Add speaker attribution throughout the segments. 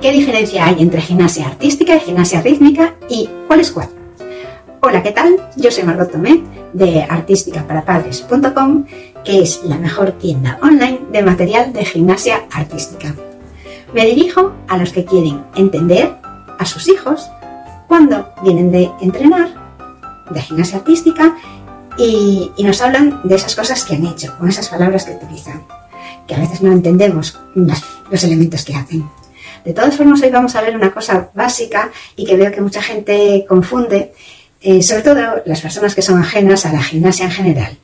Speaker 1: ¿Qué diferencia hay entre gimnasia artística y gimnasia rítmica y cuál es cuál? Hola, ¿qué tal? Yo soy Margot Tomé de artísticaparapadres.com, que es la mejor tienda online de material de gimnasia artística. Me dirijo a los que quieren entender a sus hijos cuando vienen de entrenar de gimnasia artística y, nos hablan de esas cosas que han hecho, con esas palabras que utilizan, que a veces no entendemos los elementos que hacen. De todas formas, hoy vamos a ver una cosa básica y que veo que mucha gente confunde, eh, sobre todo las personas que son ajenas a la gimnasia en general.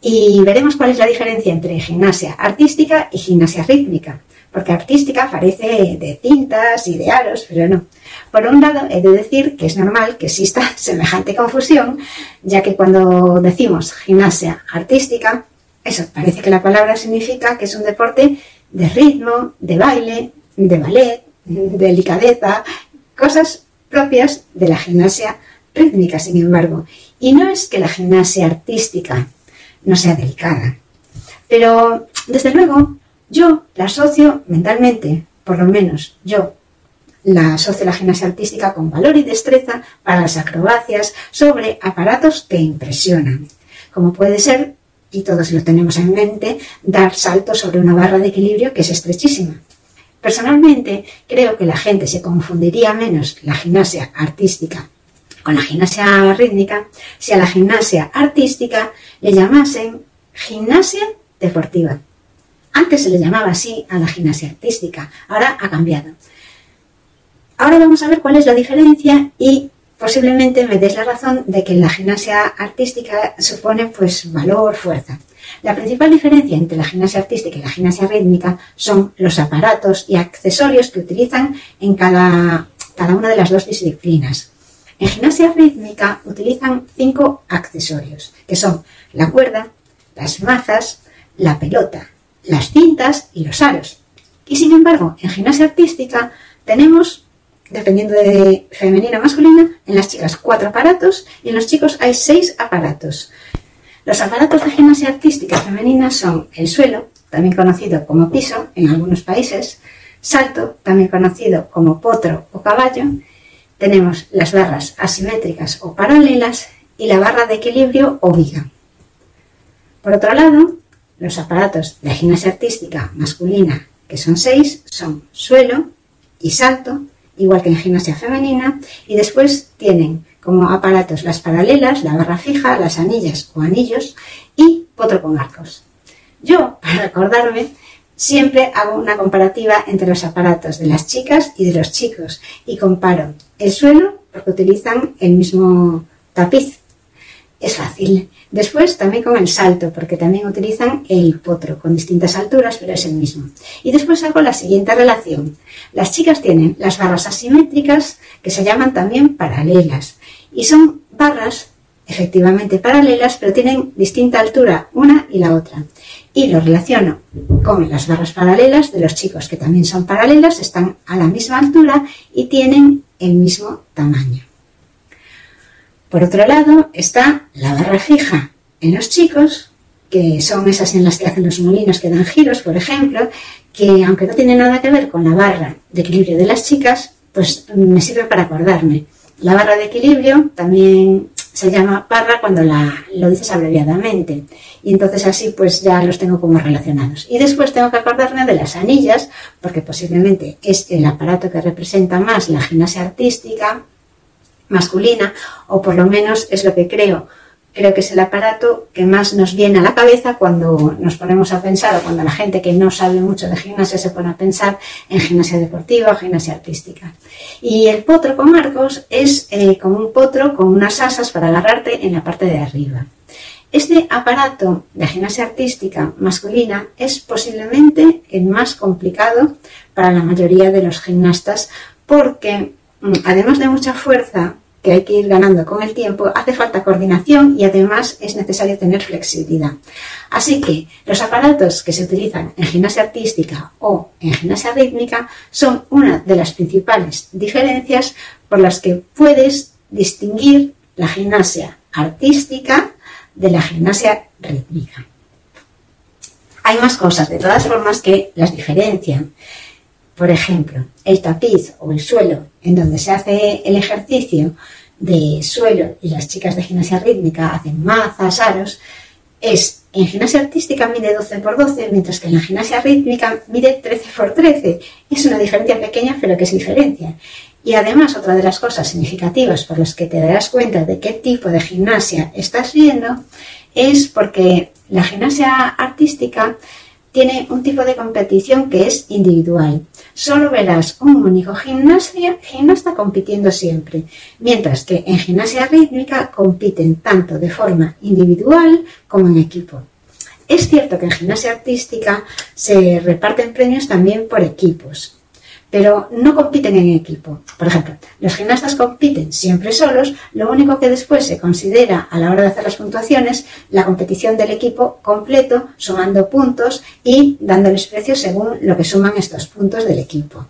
Speaker 1: Y veremos cuál es la diferencia entre gimnasia artística y gimnasia rítmica, porque artística parece de cintas y de aros, pero no. Por un lado, he de decir que es normal que exista semejante confusión, ya que cuando decimos gimnasia artística, eso parece que la palabra significa que es un deporte de ritmo, de baile, de ballet, delicadeza, cosas propias de la gimnasia rítmica, sin embargo. Y no es que la gimnasia artística no sea delicada, pero desde luego yo la asocio mentalmente, por lo menos yo la asocio la gimnasia artística con valor y destreza para las acrobacias sobre aparatos que impresionan, como puede ser, y todos lo tenemos en mente, dar saltos sobre una barra de equilibrio que es estrechísima. Personalmente, creo que la gente se confundiría menos la gimnasia artística con la gimnasia rítmica si a la gimnasia artística le llamasen gimnasia deportiva. Antes se le llamaba así a la gimnasia artística, ahora ha cambiado. Ahora vamos a ver cuál es la diferencia y posiblemente me des la razón de que la gimnasia artística supone pues valor, fuerza. La principal diferencia entre la gimnasia artística y la gimnasia rítmica son los aparatos y accesorios que utilizan en cada, una de las dos disciplinas. En gimnasia rítmica utilizan cinco accesorios, que son la cuerda, las mazas, la pelota, las cintas y los aros. Y sin embargo, en gimnasia artística tenemos, dependiendo de femenina o masculina, en las chicas cuatro aparatos y en los chicos hay seis aparatos. Los aparatos de gimnasia artística femenina son el suelo, también conocido como piso en algunos países, salto, también conocido como potro o caballo, tenemos las barras asimétricas o paralelas y la barra de equilibrio o viga. Por otro lado, los aparatos de gimnasia artística masculina, que son seis, son suelo y salto, igual que en gimnasia femenina, y después tienen como aparatos las paralelas, la barra fija, las anillas o anillos y potro con arcos. Yo, para acordarme, siempre hago una comparativa entre los aparatos de las chicas y de los chicos y comparo el suelo porque utilizan el mismo tapiz. Es fácil. Después también con el salto, porque también utilizan el potro con distintas alturas, pero es el mismo. Y después hago la siguiente relación. Las chicas tienen las barras asimétricas, que se llaman también paralelas, y son barras efectivamente paralelas, pero tienen distinta altura una y la otra. Y lo relaciono con las barras paralelas de los chicos, que también son paralelas, están a la misma altura y tienen el mismo tamaño. Por otro lado está la barra fija en los chicos, que son esas en las que hacen los molinos que dan giros, por ejemplo, que aunque no tiene nada que ver con la barra de equilibrio de las chicas, pues me sirve para acordarme. La barra de equilibrio también se llama barra cuando la, lo dices abreviadamente. Y entonces así pues ya los tengo como relacionados. Y después tengo que acordarme de las anillas, porque posiblemente es el aparato que representa más la gimnasia artística masculina, o por lo menos es lo que creo. Creo que es el aparato que más nos viene a la cabeza cuando nos ponemos a pensar o cuando la gente que no sabe mucho de gimnasia se pone a pensar en gimnasia deportiva o gimnasia artística. Y el potro con arcos es eh, como un potro con unas asas para agarrarte en la parte de arriba. Este aparato de gimnasia artística masculina es posiblemente el más complicado para la mayoría de los gimnastas porque Mm, además de mucha fuerza que hay que ir ganando con el tiempo, hace falta coordinación y además es necesario tener flexibilidad. Así que los aparatos que se utilizan en gimnasia artística o en gimnasia rítmica son una de las principales diferencias por las que puedes distinguir la gimnasia artística de la gimnasia rítmica. Hay más cosas, de todas formas, que las diferencian. Por ejemplo, el tapiz o el suelo en donde se hace el ejercicio de suelo y las chicas de gimnasia rítmica hacen mazas, aros, es en gimnasia artística mide 12 por 12, mientras que en la gimnasia rítmica mide 13 por 13. Es una diferencia pequeña, pero que es diferencia. Y además, otra de las cosas significativas por las que te darás cuenta de qué tipo de gimnasia estás viendo es porque la gimnasia artística tiene un tipo de competición que es individual. Solo verás un único gimnasta compitiendo siempre, mientras que en gimnasia rítmica compiten tanto de forma individual como en equipo. Es cierto que en gimnasia artística se reparten premios también por equipos, pero no compiten en equipo. Por ejemplo, los gimnastas compiten siempre solos, lo único que después se considera a la hora de hacer las puntuaciones la competición del equipo completo, sumando puntos y dándoles precios según lo que suman estos puntos del equipo.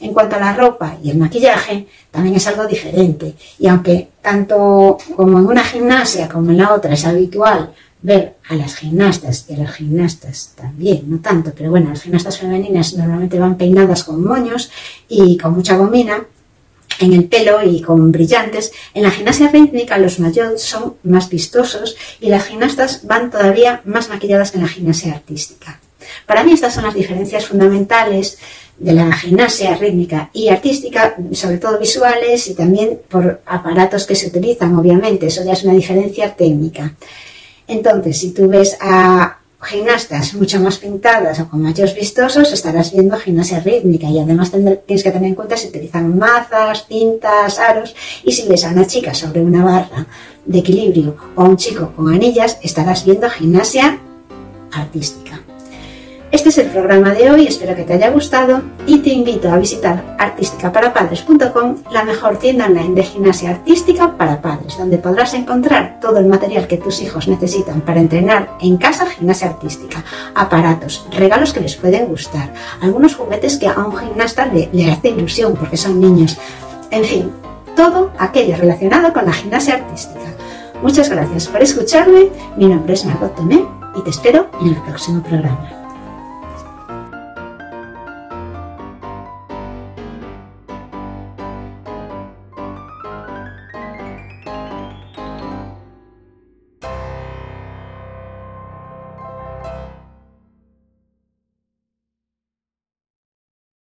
Speaker 1: En cuanto a la ropa y el maquillaje, también es algo diferente. Y aunque tanto como en una gimnasia como en la otra es habitual ver a las gimnastas y a las gimnastas también, no tanto, pero bueno, las gimnastas femeninas normalmente van peinadas con moños y con mucha gomina en el pelo y con brillantes. En la gimnasia rítmica los mayores son más vistosos y las gimnastas van todavía más maquilladas que en la gimnasia artística. Para mí estas son las diferencias fundamentales de la gimnasia rítmica y artística, sobre todo visuales y también por aparatos que se utilizan, obviamente, eso ya es una diferencia técnica. Entonces, si tú ves a gimnastas mucho más pintadas o con mayores vistosos, estarás viendo gimnasia rítmica y además tienes que tener en cuenta si utilizan mazas, cintas, aros y si ves a una chica sobre una barra de equilibrio o a un chico con anillas, estarás viendo gimnasia artística. Este es el programa de hoy, espero que te haya gustado y te invito a visitar artísticaparapadres.com, la mejor tienda online de gimnasia artística para padres, donde podrás encontrar todo el material que tus hijos necesitan para entrenar en casa gimnasia artística, aparatos, regalos que les pueden gustar, algunos juguetes que a un gimnasta le, le hace ilusión porque son niños, en fin, todo aquello relacionado con la gimnasia artística. Muchas gracias por escucharme, mi nombre es Margot Tomé y te espero en el próximo programa.